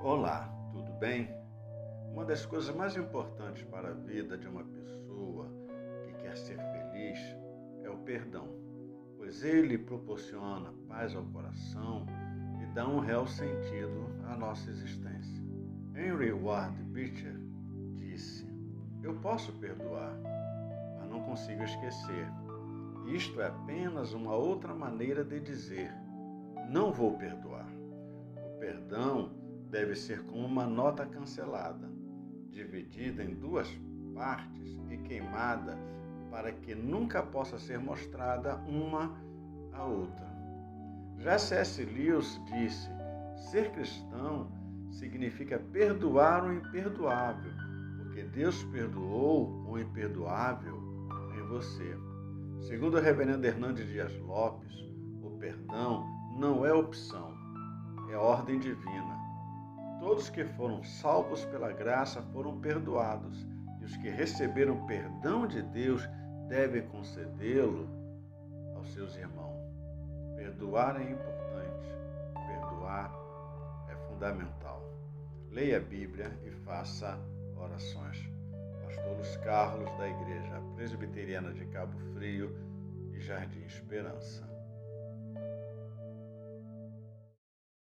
Olá, tudo bem? Uma das coisas mais importantes para a vida de uma pessoa que quer ser feliz é o perdão, pois ele proporciona paz ao coração e dá um real sentido à nossa existência. Henry Ward Beecher disse: Eu posso perdoar, mas não consigo esquecer. Isto é apenas uma outra maneira de dizer: não vou perdoar. O perdão deve ser como uma nota cancelada, dividida em duas partes e queimada para que nunca possa ser mostrada uma à outra. Já C.S. Lewis disse: ser cristão significa perdoar o imperdoável, porque Deus perdoou o imperdoável em você. Segundo o reverendo Hernandes Dias Lopes, o perdão não é opção, é ordem divina. Todos que foram salvos pela graça foram perdoados, e os que receberam perdão de Deus devem concedê-lo aos seus irmãos. Perdoar é importante, perdoar é fundamental. Leia a Bíblia e faça orações. Pastor Carlos, da Igreja Presbiteriana de Cabo Frio e Jardim Esperança.